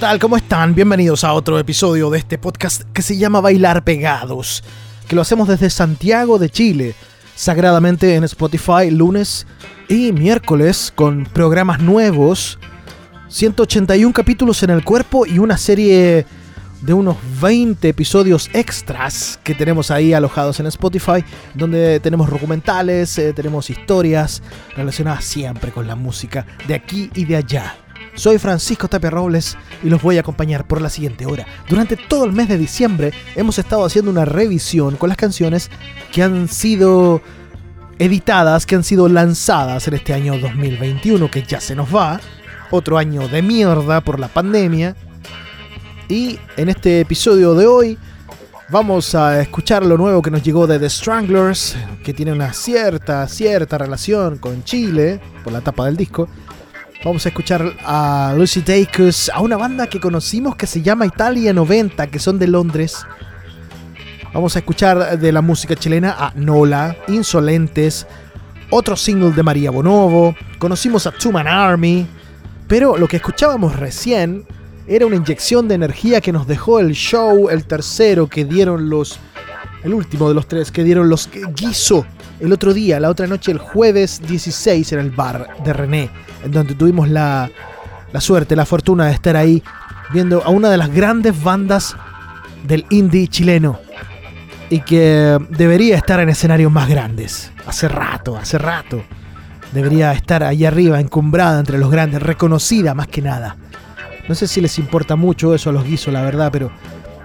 Tal? ¿Cómo están? Bienvenidos a otro episodio de este podcast que se llama Bailar Pegados, que lo hacemos desde Santiago de Chile, sagradamente en Spotify lunes y miércoles con programas nuevos, 181 capítulos en el cuerpo y una serie de unos 20 episodios extras que tenemos ahí alojados en Spotify, donde tenemos documentales, eh, tenemos historias relacionadas siempre con la música de aquí y de allá. Soy Francisco Tapia Robles y los voy a acompañar por la siguiente hora. Durante todo el mes de diciembre hemos estado haciendo una revisión con las canciones que han sido editadas, que han sido lanzadas en este año 2021 que ya se nos va. Otro año de mierda por la pandemia. Y en este episodio de hoy vamos a escuchar lo nuevo que nos llegó de The Stranglers, que tiene una cierta, cierta relación con Chile por la tapa del disco. Vamos a escuchar a Lucy Dacus, a una banda que conocimos que se llama Italia 90, que son de Londres. Vamos a escuchar de la música chilena a Nola, Insolentes, otro single de María Bonovo, conocimos a Two Man Army, pero lo que escuchábamos recién era una inyección de energía que nos dejó el show, el tercero que dieron los, el último de los tres que dieron los Guiso el otro día, la otra noche, el jueves 16 en el bar de René, en donde tuvimos la, la suerte, la fortuna de estar ahí viendo a una de las grandes bandas del indie chileno y que debería estar en escenarios más grandes. Hace rato, hace rato. Debería estar ahí arriba, encumbrada entre los grandes, reconocida más que nada. No sé si les importa mucho eso a los guisos, la verdad, pero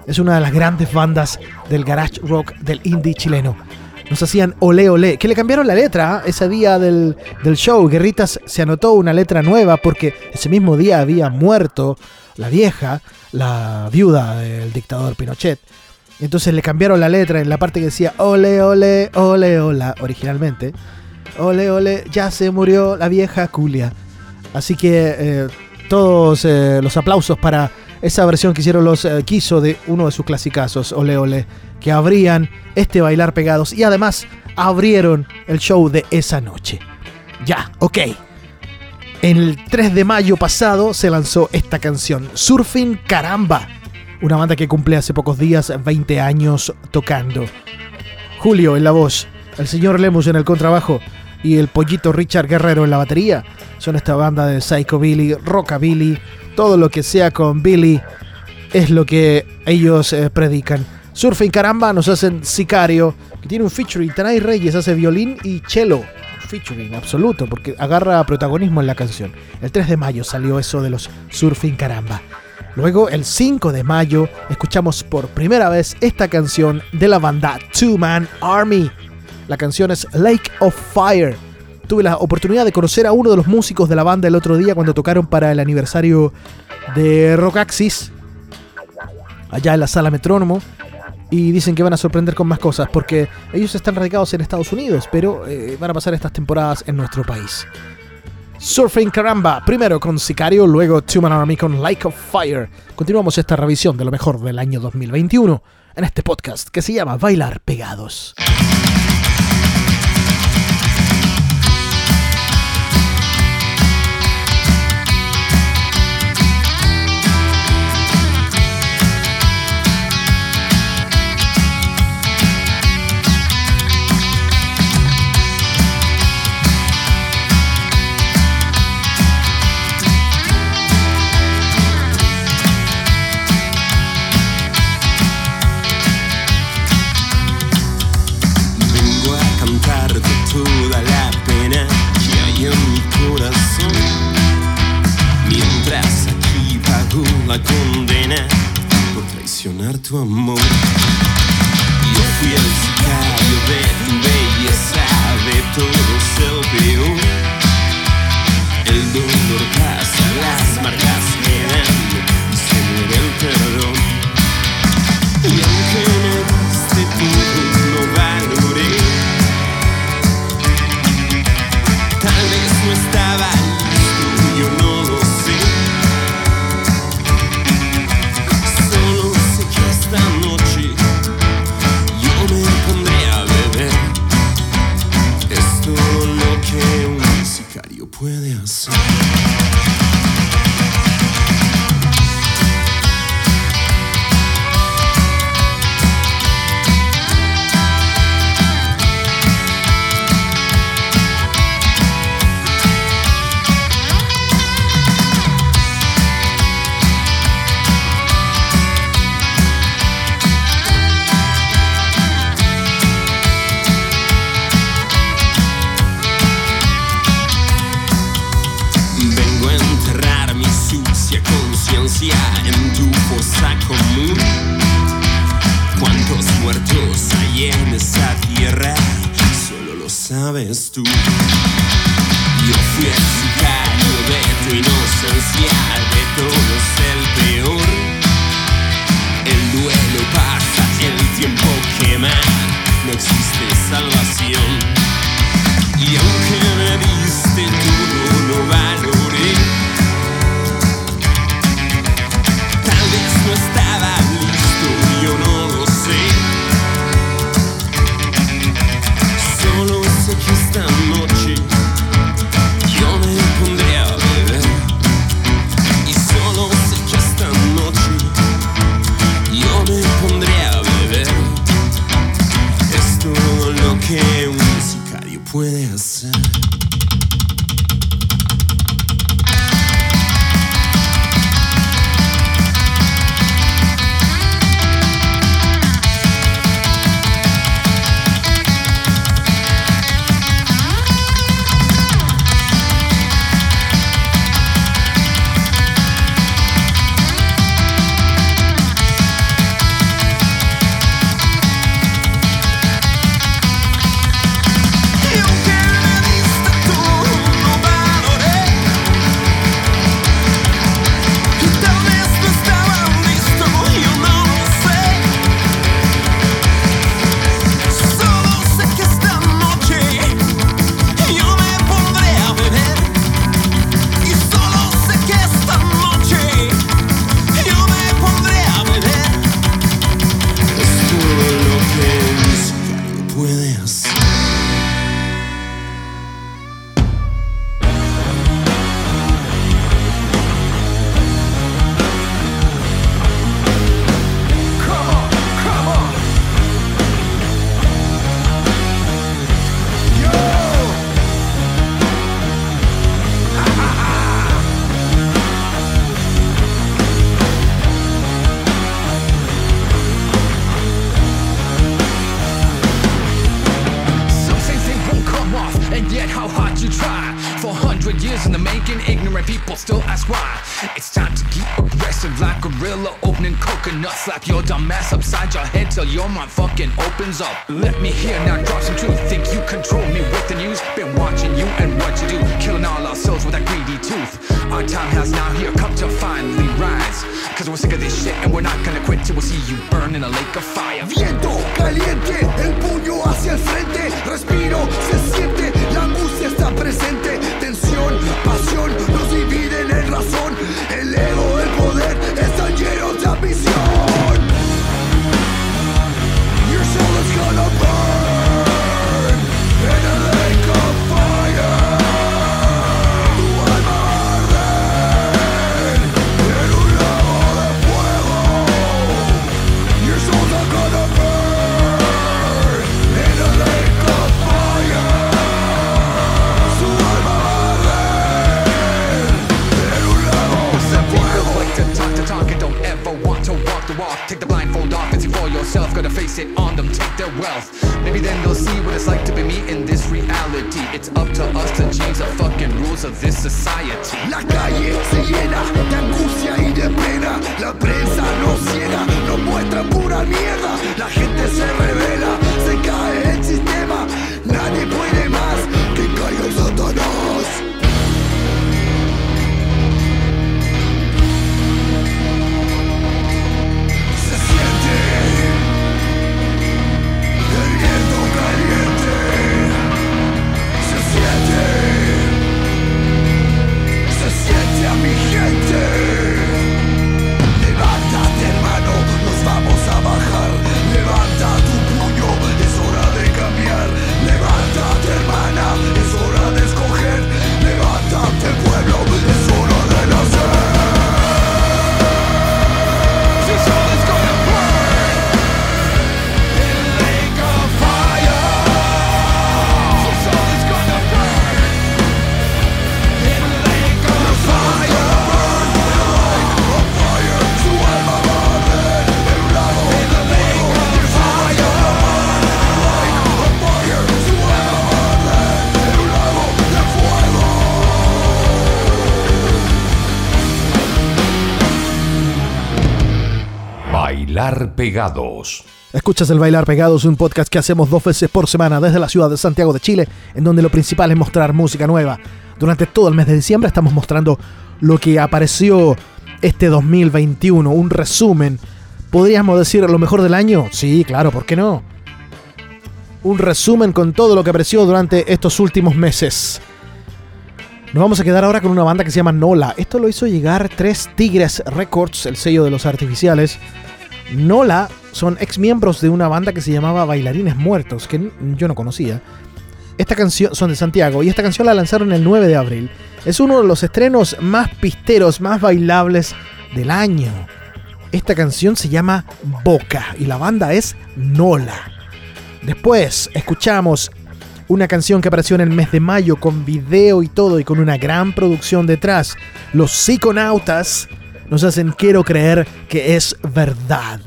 es una de las grandes bandas del garage rock del indie chileno. Nos hacían ole ole, que le cambiaron la letra ¿ah? ese día del, del show. Guerritas se anotó una letra nueva porque ese mismo día había muerto la vieja, la viuda del dictador Pinochet. Entonces le cambiaron la letra en la parte que decía ole, ole, ole, hola, originalmente. Ole, ole, ya se murió la vieja Julia. Así que eh, todos eh, los aplausos para esa versión que hicieron los eh, Quiso de uno de sus clasicazos, Ole, ole, que abrían este bailar pegados y además abrieron el show de esa noche. Ya, ok. El 3 de mayo pasado se lanzó esta canción, Surfing Caramba una banda que cumple hace pocos días 20 años tocando. Julio en la voz, el señor Lemus en el contrabajo y el pollito Richard Guerrero en la batería son esta banda de Psychobilly, Rockabilly, todo lo que sea con Billy es lo que ellos eh, predican. Surfing Caramba nos hacen Sicario, que tiene un featuring. Tanay Reyes hace violín y cello. Featuring absoluto, porque agarra protagonismo en la canción. El 3 de mayo salió eso de los Surfing Caramba. Luego, el 5 de mayo, escuchamos por primera vez esta canción de la banda Two Man Army. La canción es Lake of Fire. Tuve la oportunidad de conocer a uno de los músicos de la banda el otro día cuando tocaron para el aniversario de Rockaxis, allá en la sala Metrónomo. Y dicen que van a sorprender con más cosas porque ellos están radicados en Estados Unidos, pero eh, van a pasar estas temporadas en nuestro país. Surfing Caramba, primero con Sicario, luego Two Man Army con Like of Fire. Continuamos esta revisión de lo mejor del año 2021 en este podcast que se llama Bailar Pegados. Hundred years in the making, ignorant people still ask why. It's time to get aggressive like gorilla, opening coconuts. Slap your dumb ass upside your head till your mind fucking opens up. Let me hear now, drop some truth. Think you control me with the news? Been watching you and what you do, killing all our souls with that greedy tooth. Our time has now here come to finally rise. Cause we're sick of this shit and we're not gonna quit till we see you burn in a lake of fire. Viento caliente, el puño hacia el frente, respiro, se siente, está presente, tensión, pasión, nos dividen en razón, el ego, el poder, están llenos de ambición. Your soul is gonna Take the blindfold off and see for yourself. Gotta face it on them, take their wealth. Maybe then they'll see what it's like to be me in this reality. It's up to us to change the fucking rules of this society. La calle se llena de angustia y de pena. La prensa nos ciega, nos muestra pura mierda. La gente se revela, se cae el sistema. Nadie puede más que caiga el Satanás. Mi gente. Bailar Pegados. Escuchas el Bailar Pegados, un podcast que hacemos dos veces por semana desde la ciudad de Santiago de Chile, en donde lo principal es mostrar música nueva. Durante todo el mes de diciembre estamos mostrando lo que apareció este 2021, un resumen. ¿Podríamos decir lo mejor del año? Sí, claro, ¿por qué no? Un resumen con todo lo que apareció durante estos últimos meses. Nos vamos a quedar ahora con una banda que se llama Nola. Esto lo hizo llegar Tres Tigres Records, el sello de los artificiales. Nola son ex miembros de una banda que se llamaba Bailarines Muertos, que yo no conocía. Esta canción son de Santiago y esta canción la lanzaron el 9 de abril. Es uno de los estrenos más pisteros, más bailables del año. Esta canción se llama Boca y la banda es Nola. Después escuchamos una canción que apareció en el mes de mayo con video y todo y con una gran producción detrás. Los Psiconautas nos hacen quiero creer que es verdad.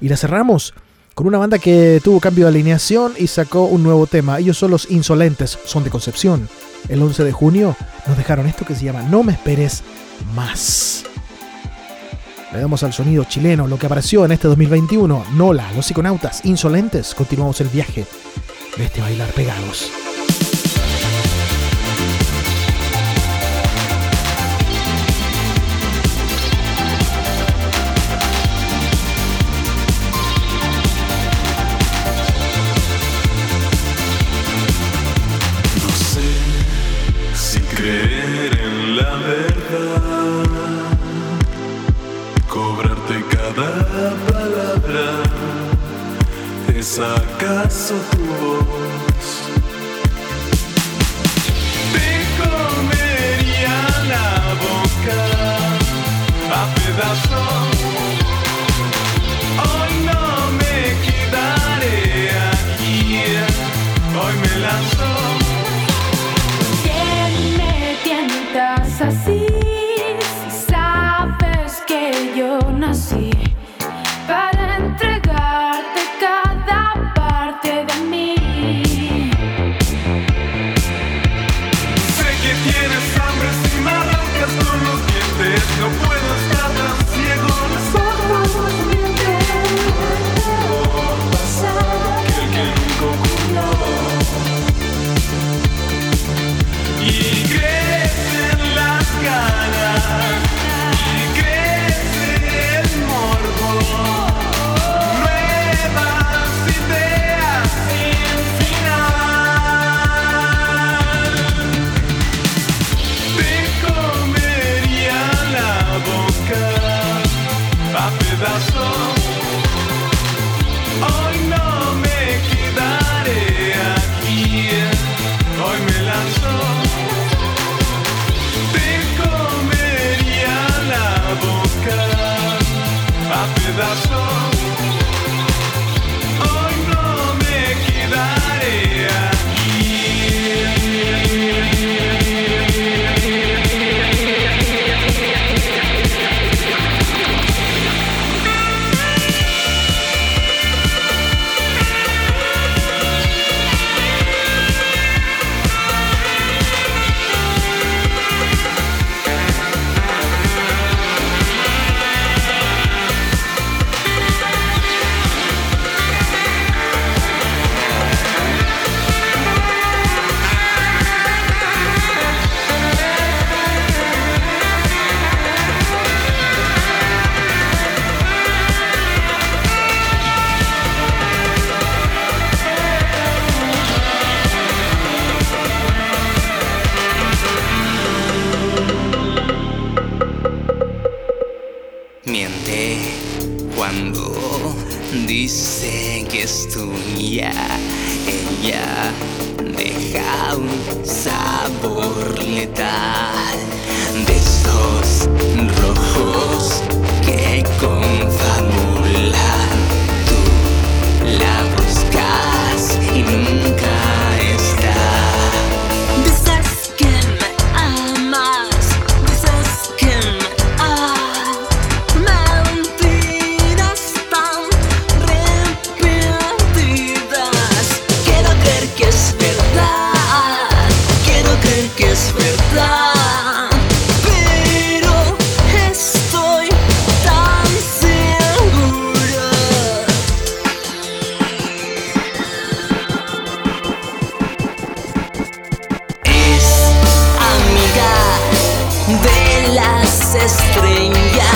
Y la cerramos con una banda que tuvo cambio de alineación y sacó un nuevo tema. Ellos son los Insolentes, son de Concepción. El 11 de junio nos dejaron esto que se llama No me esperes más. Le damos al sonido chileno lo que apareció en este 2021. Nola, los psiconautas, insolentes. Continuamos el viaje de este bailar pegados. estranha.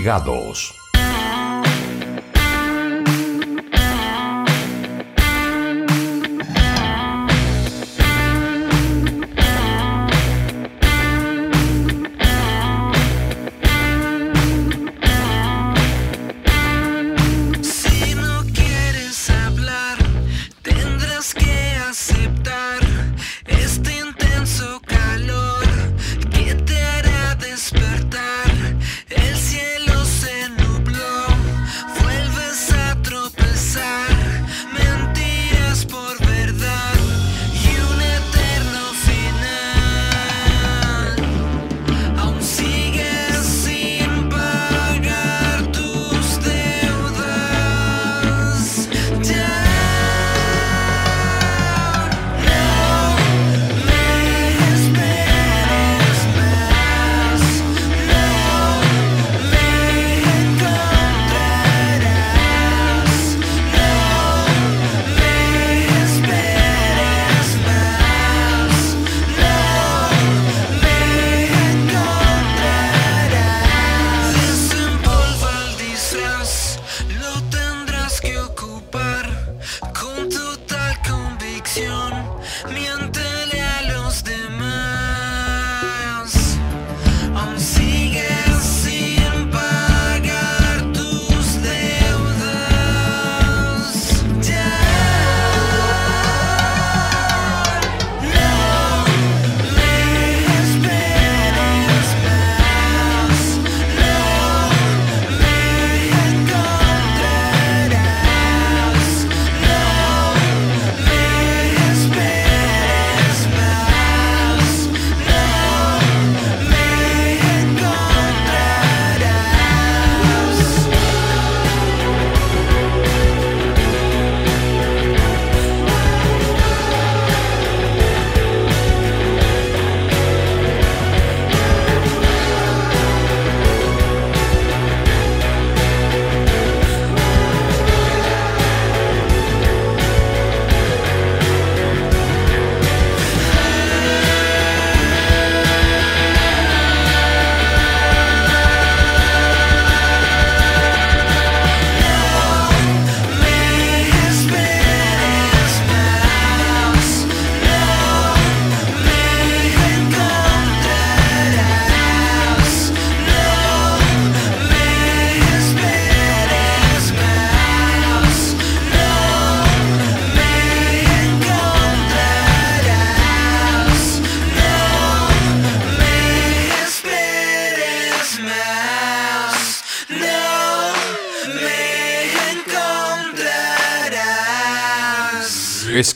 Pegados.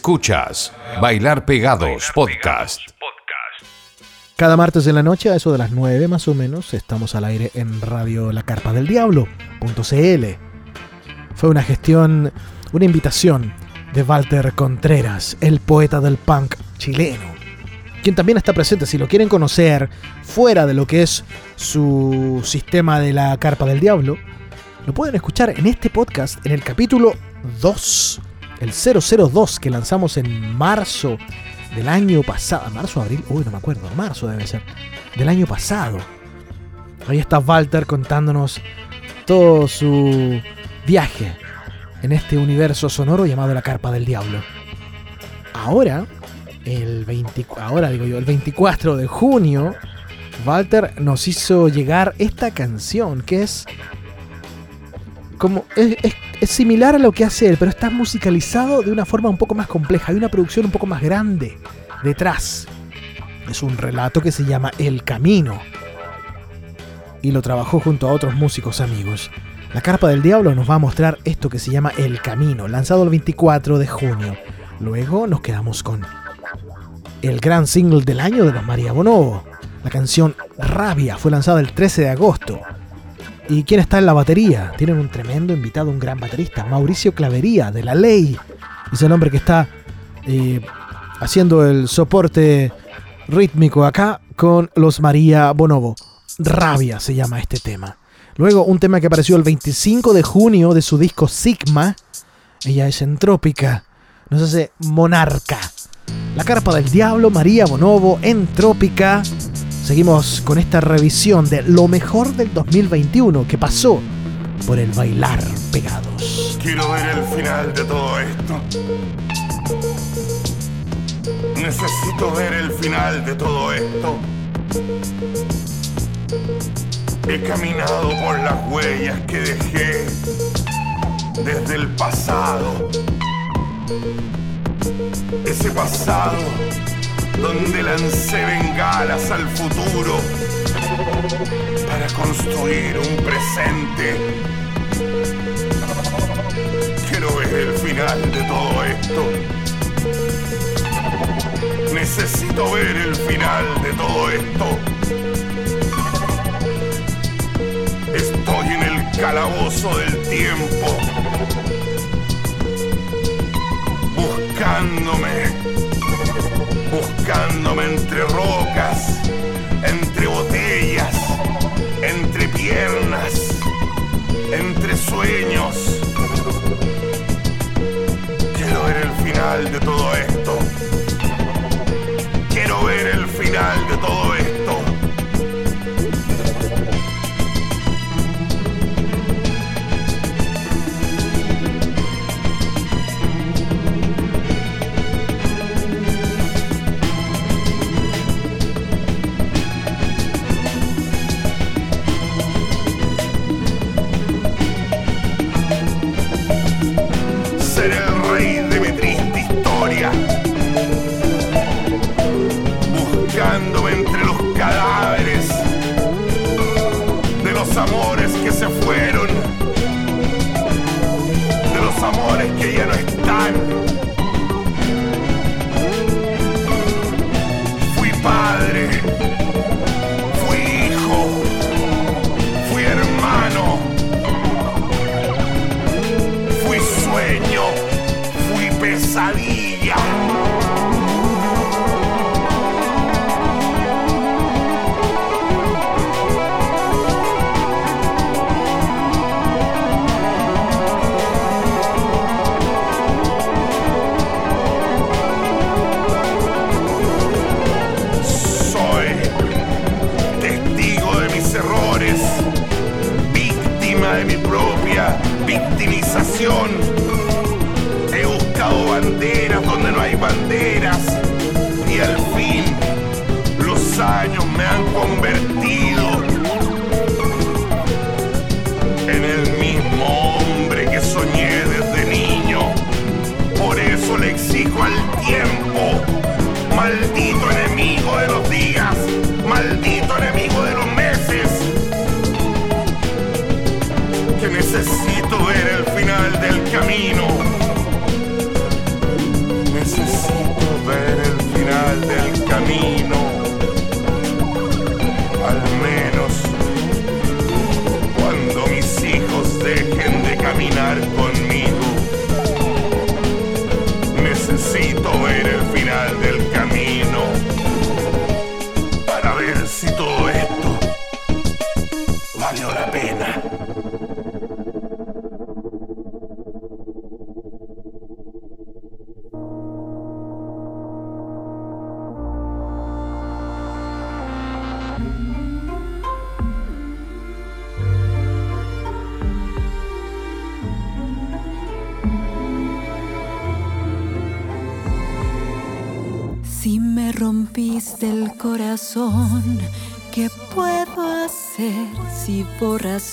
Escuchas Bailar Pegados Podcast. Cada martes en la noche, a eso de las 9 más o menos, estamos al aire en Radio La Carpa del Diablo.cl. Fue una gestión, una invitación de Walter Contreras, el poeta del punk chileno, quien también está presente, si lo quieren conocer, fuera de lo que es su sistema de la Carpa del Diablo, lo pueden escuchar en este podcast, en el capítulo 2, el 002 que lanzamos en marzo del año pasado. ¿Marzo, abril? Uy, no me acuerdo. Marzo debe ser. Del año pasado. Ahí está Walter contándonos todo su viaje en este universo sonoro llamado la Carpa del Diablo. Ahora, el 20, ahora digo yo, el 24 de junio, Walter nos hizo llegar esta canción que es como es, es- es similar a lo que hace él, pero está musicalizado de una forma un poco más compleja. Hay una producción un poco más grande detrás. Es un relato que se llama El Camino. Y lo trabajó junto a otros músicos amigos. La Carpa del Diablo nos va a mostrar esto que se llama El Camino, lanzado el 24 de junio. Luego nos quedamos con el gran single del año de los María Bonobo. La canción Rabia fue lanzada el 13 de agosto. ¿Y quién está en la batería? Tienen un tremendo invitado, un gran baterista, Mauricio Clavería, de La Ley. Es el hombre que está eh, haciendo el soporte rítmico acá con los María Bonobo. Rabia se llama este tema. Luego un tema que apareció el 25 de junio de su disco Sigma. Ella es entrópica. Nos hace Monarca. La carpa del diablo, María Bonobo, entrópica. Seguimos con esta revisión de lo mejor del 2021 que pasó por el bailar pegados. Quiero ver el final de todo esto. Necesito ver el final de todo esto. He caminado por las huellas que dejé desde el pasado. Ese pasado donde lancé bengalas al futuro para construir un presente. Quiero ver el final de todo esto. Necesito ver el final de todo esto. Estoy en el calabozo del tiempo. Buscándome. Buscándome entre rocas, entre botellas, entre piernas, entre sueños. Quiero ver el final de todo esto. Quiero ver el final de todo esto. passarinho.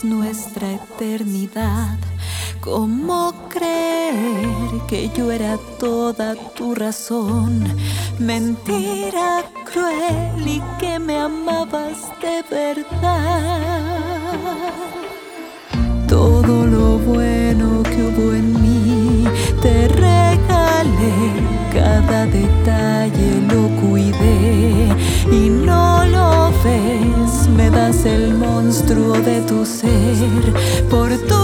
Nuestra eternidad? ¿Cómo creer que yo era toda tu razón? Mentira cruel y que me amabas de verdad. El monstruo de tu ser. Por tu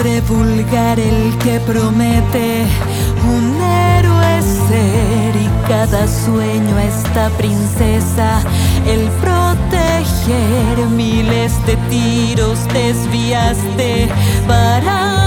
hombre vulgar el que promete. Un héroe ser y cada sueño esta princesa. El proteger miles de tiros desviaste para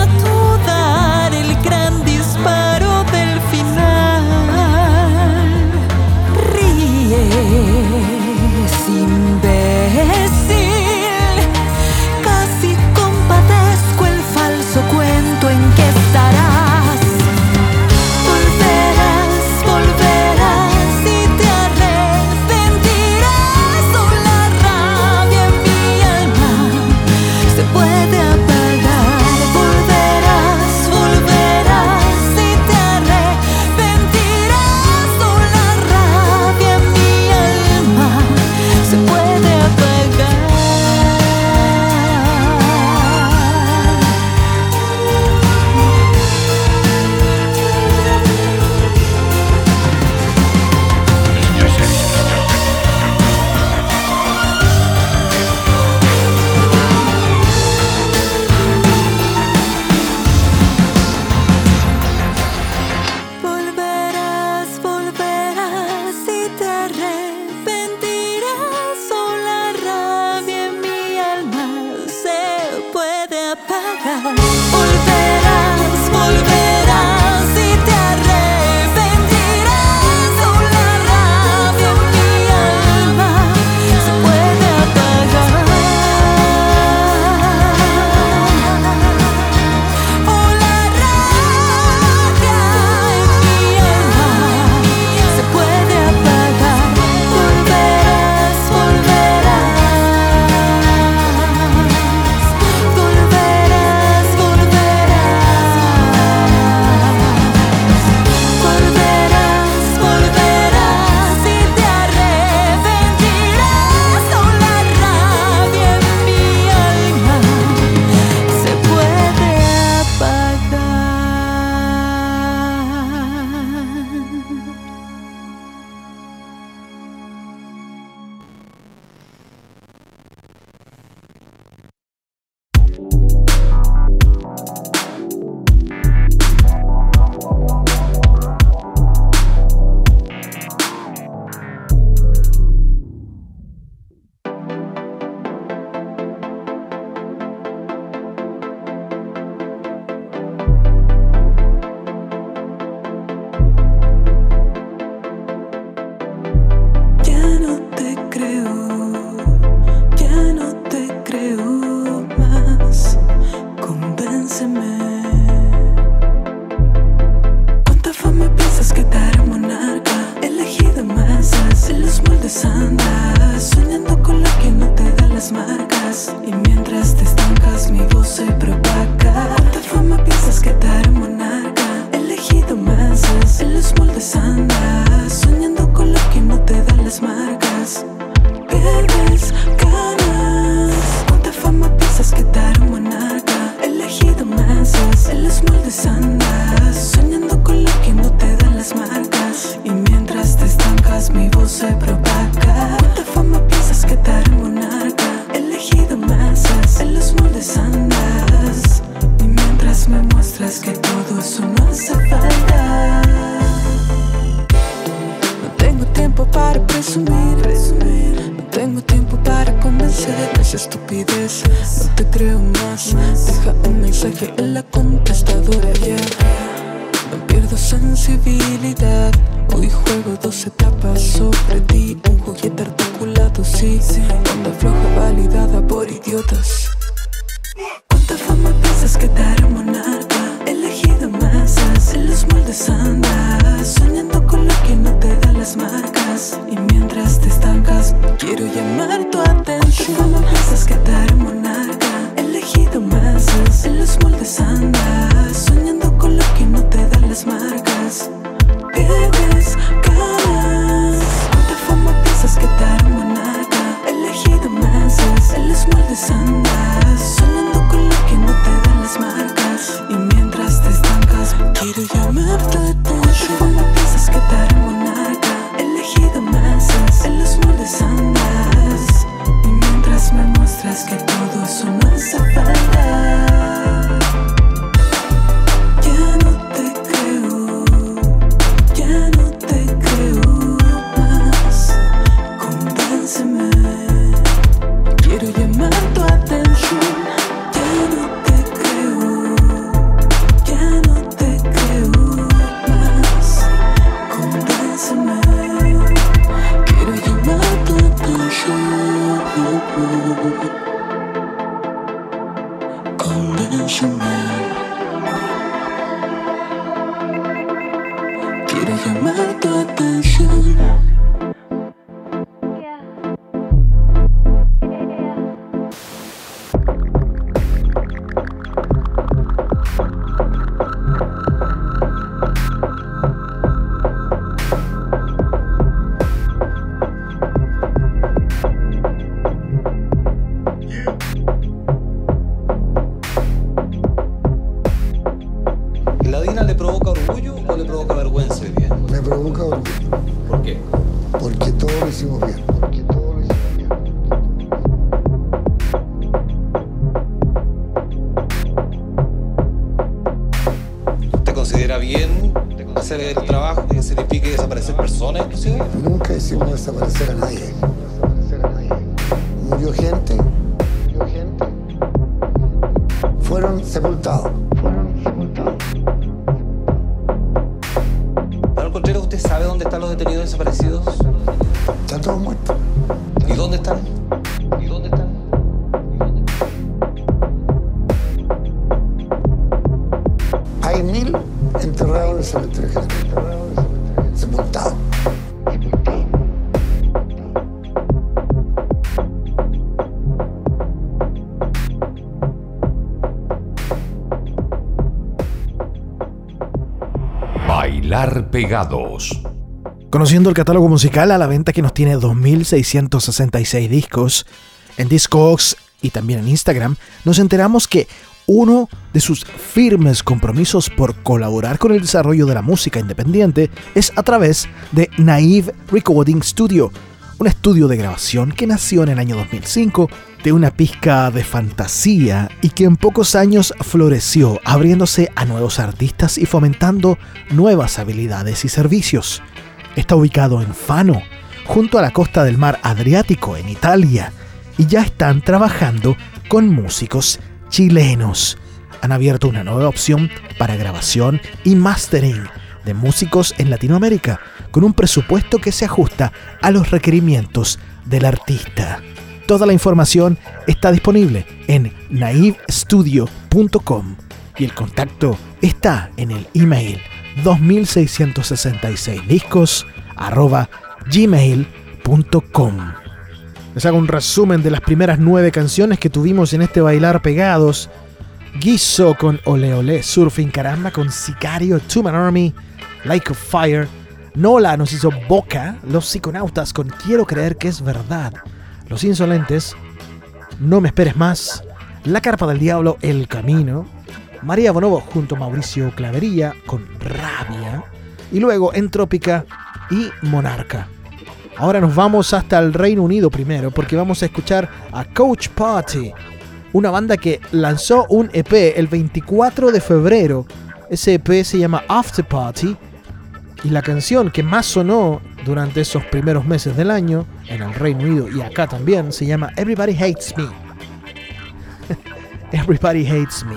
Y mientras te estancas Quiero llamar tu atención. Como piensas que te monarca Elegido masas En los moldes andas Soñando considera bien hacer el trabajo que signifique desaparecer personas inclusive? Nunca hicimos desaparecer a nadie. Murió gente. Murió gente. Fueron sepultados. Fueron sepultados. Contreras, ¿usted sabe dónde están los detenidos desaparecidos? Están todos muertos. Conociendo el catálogo musical a la venta que nos tiene 2.666 discos, en Discogs y también en Instagram, nos enteramos que uno de sus firmes compromisos por colaborar con el desarrollo de la música independiente es a través de Naive Recording Studio, un estudio de grabación que nació en el año 2005 de una pizca de fantasía y que en pocos años floreció, abriéndose a nuevos artistas y fomentando nuevas habilidades y servicios. Está ubicado en Fano, junto a la costa del mar Adriático, en Italia, y ya están trabajando con músicos chilenos. Han abierto una nueva opción para grabación y mastering de músicos en Latinoamérica, con un presupuesto que se ajusta a los requerimientos del artista. Toda la información está disponible en naivestudio.com y el contacto está en el email 2666 discos arroba gmail.com. Les hago un resumen de las primeras nueve canciones que tuvimos en este bailar pegados. Guiso con Ole Ole, Surfing Caramba con Sicario, Two Man Army, Like a Fire. Nola nos hizo Boca, Los Psiconautas con Quiero creer que es verdad. Los Insolentes, No me esperes más, La Carpa del Diablo, El Camino. María Bonobo junto a Mauricio Clavería con Rabia. Y luego Entrópica y Monarca. Ahora nos vamos hasta el Reino Unido primero porque vamos a escuchar a Coach Party, una banda que lanzó un EP el 24 de febrero. Ese EP se llama After Party y la canción que más sonó durante esos primeros meses del año en el Reino Unido y acá también se llama Everybody Hates Me. Everybody Hates Me.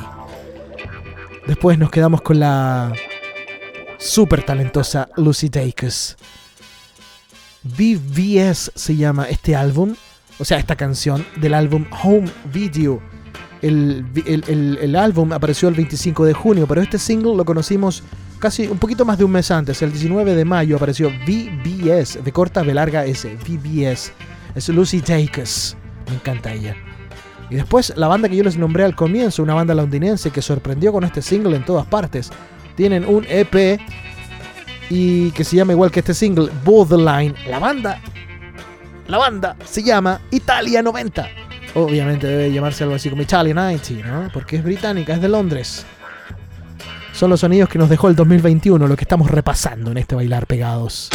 Después nos quedamos con la súper talentosa Lucy Dacus. BVS se llama este álbum, o sea, esta canción del álbum Home Video. El, el álbum apareció el 25 de junio, pero este single lo conocimos casi un poquito más de un mes antes. El 19 de mayo apareció VBS, de corta B larga S, VBS. Es Lucy Dacus. Me encanta ella. Y después la banda que yo les nombré al comienzo, una banda londinense que sorprendió con este single en todas partes. Tienen un EP y que se llama igual que este single, Borderline. La banda, la banda se llama Italia 90. Obviamente debe llamarse algo así como Italia 90, ¿no? Porque es británica, es de Londres. Son los sonidos que nos dejó el 2021, lo que estamos repasando en este bailar pegados.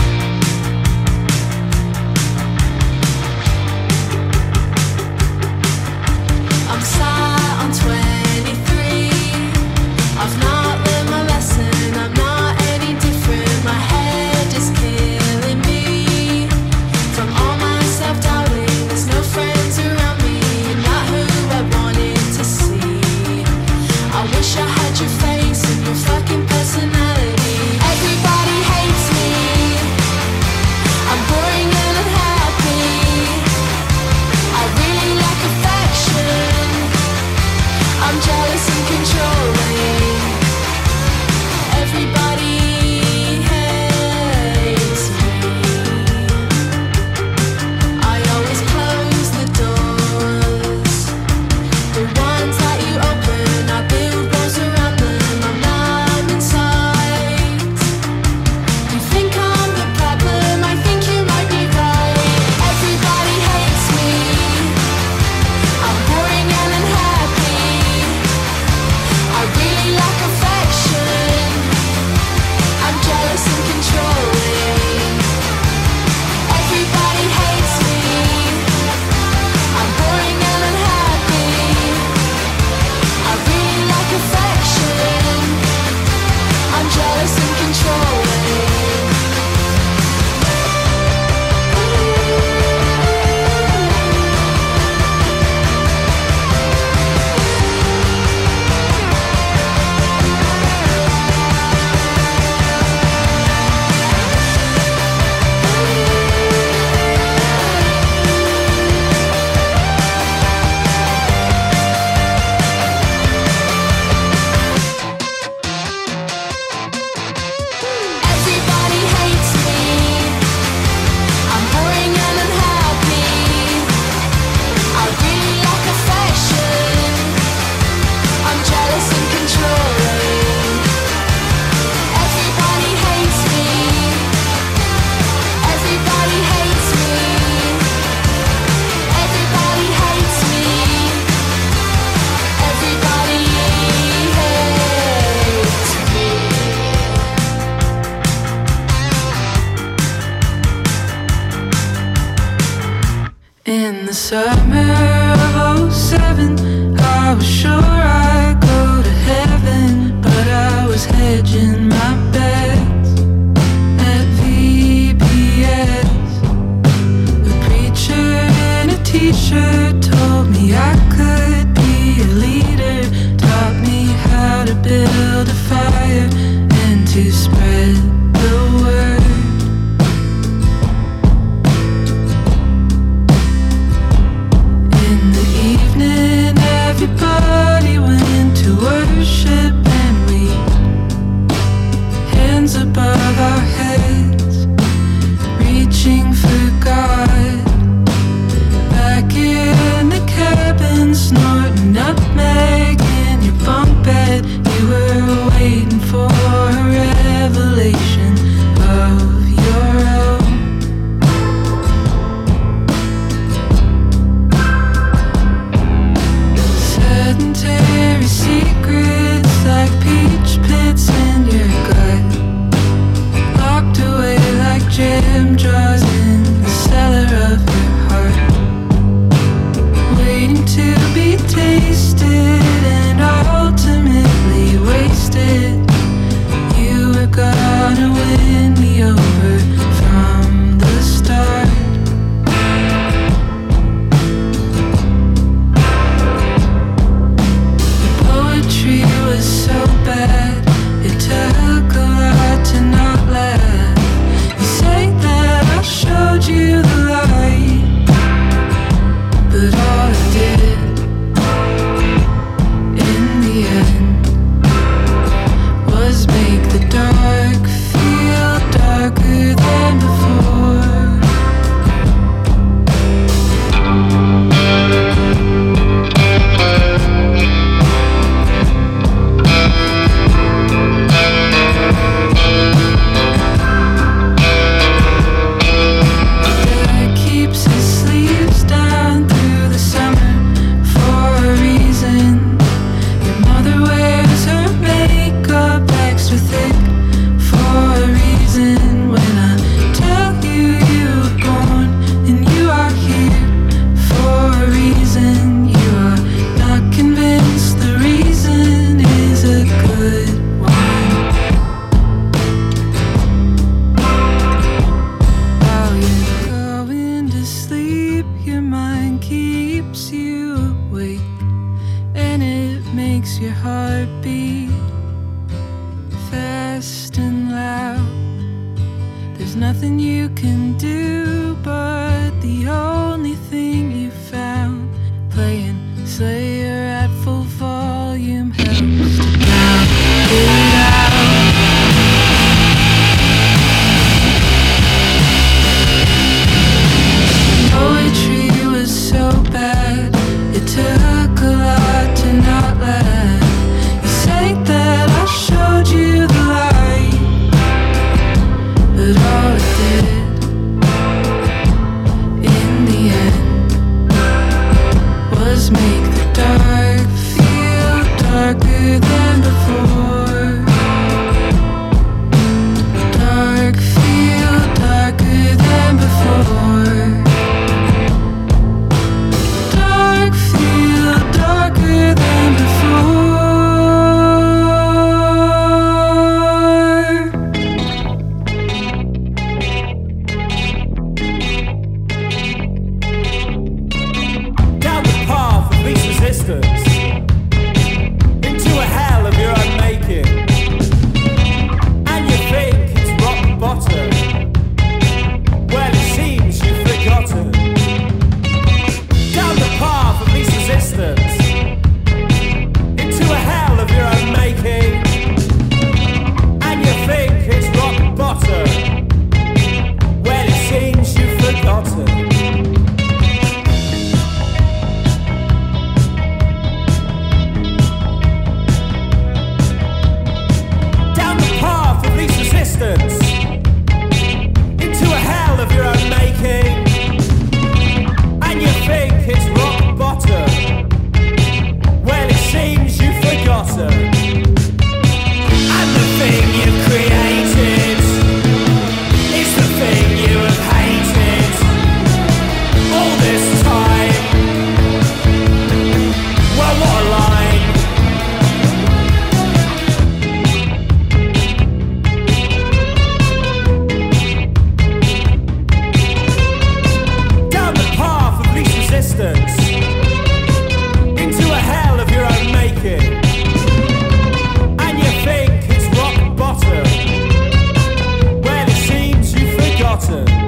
listen.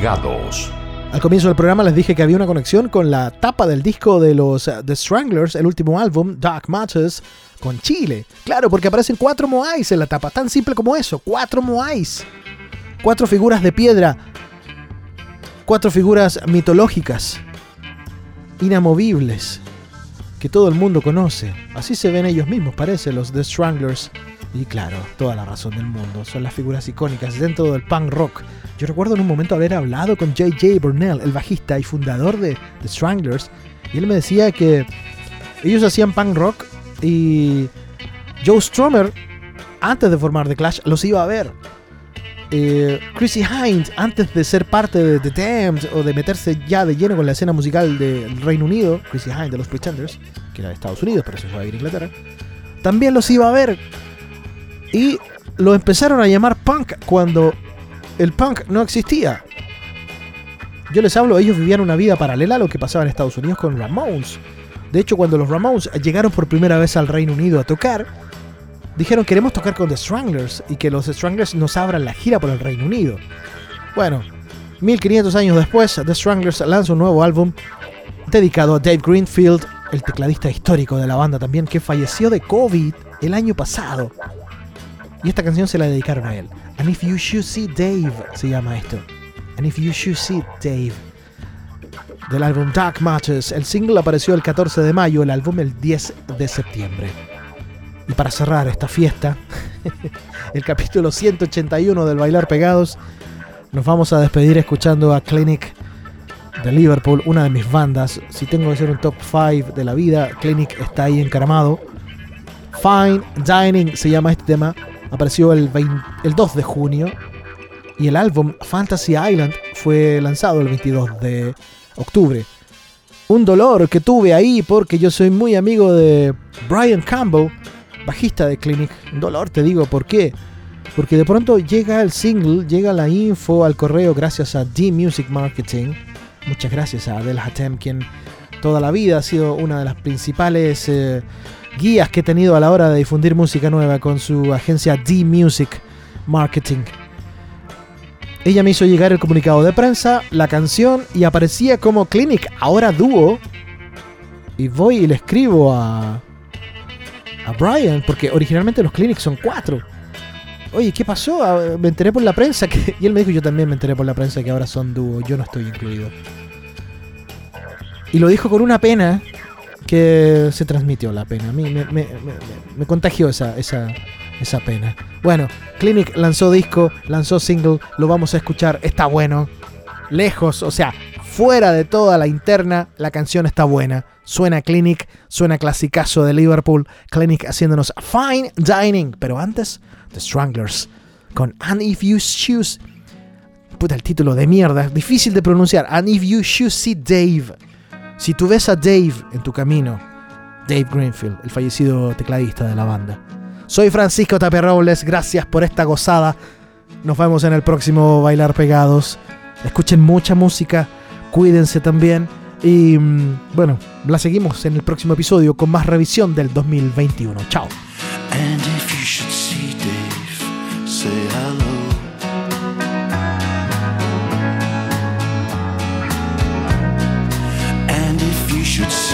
Al comienzo del programa les dije que había una conexión con la tapa del disco de los uh, The Stranglers, el último álbum, Dark Matters, con Chile. Claro, porque aparecen cuatro Moais en la tapa, tan simple como eso, cuatro Moais. Cuatro figuras de piedra, cuatro figuras mitológicas, inamovibles, que todo el mundo conoce. Así se ven ellos mismos, parece, los The Stranglers. Y claro, toda la razón del mundo. Son las figuras icónicas dentro del punk rock. Yo recuerdo en un momento haber hablado con J.J. Burnell, el bajista y fundador de The Stranglers, y él me decía que ellos hacían punk rock y Joe Strummer, antes de formar The Clash, los iba a ver. Eh, Chrissy Hind, antes de ser parte de The Damned o de meterse ya de lleno con la escena musical del Reino Unido, Chrissy Hind de los Pretenders, que era de Estados Unidos, pero se va a ir a Inglaterra, también los iba a ver. Y lo empezaron a llamar punk cuando el punk no existía. Yo les hablo, ellos vivían una vida paralela a lo que pasaba en Estados Unidos con Ramones. De hecho, cuando los Ramones llegaron por primera vez al Reino Unido a tocar, dijeron queremos tocar con The Stranglers y que los Stranglers nos abran la gira por el Reino Unido. Bueno, 1500 años después, The Stranglers lanza un nuevo álbum dedicado a Dave Greenfield, el tecladista histórico de la banda también, que falleció de COVID el año pasado. Y esta canción se la dedicaron a él. And if you should see Dave, se llama esto. And if you should see Dave. Del álbum Dark Matters. El single apareció el 14 de mayo, el álbum el 10 de septiembre. Y para cerrar esta fiesta, el capítulo 181 del Bailar Pegados, nos vamos a despedir escuchando a Clinic de Liverpool, una de mis bandas. Si tengo que hacer un top 5 de la vida, Clinic está ahí encaramado. Fine Dining se llama este tema. Apareció el, 20 el 2 de junio. Y el álbum Fantasy Island fue lanzado el 22 de octubre. Un dolor que tuve ahí porque yo soy muy amigo de Brian Campbell, bajista de Clinic. Un dolor, te digo, ¿por qué? Porque de pronto llega el single, llega la info al correo gracias a D-Music Marketing. Muchas gracias a Adel Hatem, quien toda la vida ha sido una de las principales eh, guías que he tenido a la hora de difundir música nueva con su agencia D-Music Marketing. Ella me hizo llegar el comunicado de prensa, la canción y aparecía como Clinic, ahora dúo. Y voy y le escribo a, a Brian, porque originalmente los Clinics son cuatro. oye, ¿qué pasó? Ah, Me enteré por la prensa. Que... Y él me dijo, yo también me enteré por la prensa que ahora son dúo. Yo no estoy incluido. Y lo dijo con una pena que se transmitió la pena. A mí me, contagió esa, esa, esa pena. Bueno, Clinic lanzó disco, lanzó single, lo vamos a escuchar, está bueno. Lejos, o sea, fuera de toda la interna, la canción está buena. Suena Clinic, suena clasicazo de Liverpool. Clinic haciéndonos Fine Dining. Pero antes, The Stranglers con And If You Choose. Puta, el título de mierda, difícil de pronunciar. And If You Choose See Dave. Si tú ves a Dave en tu camino, Dave Greenfield, el fallecido tecladista de la banda. Soy Francisco Tapia Robles, gracias por esta gozada. Nos vemos en el próximo Bailar Pegados. Escuchen mucha música, cuídense también. Y mm, bueno, la seguimos en el próximo episodio con más revisión del 2021. Chao.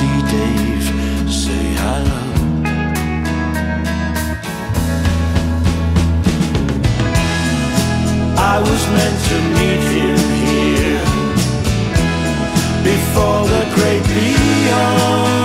See Dave, say hello. I was meant to meet him here before the great beyond.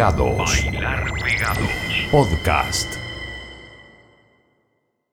Bailar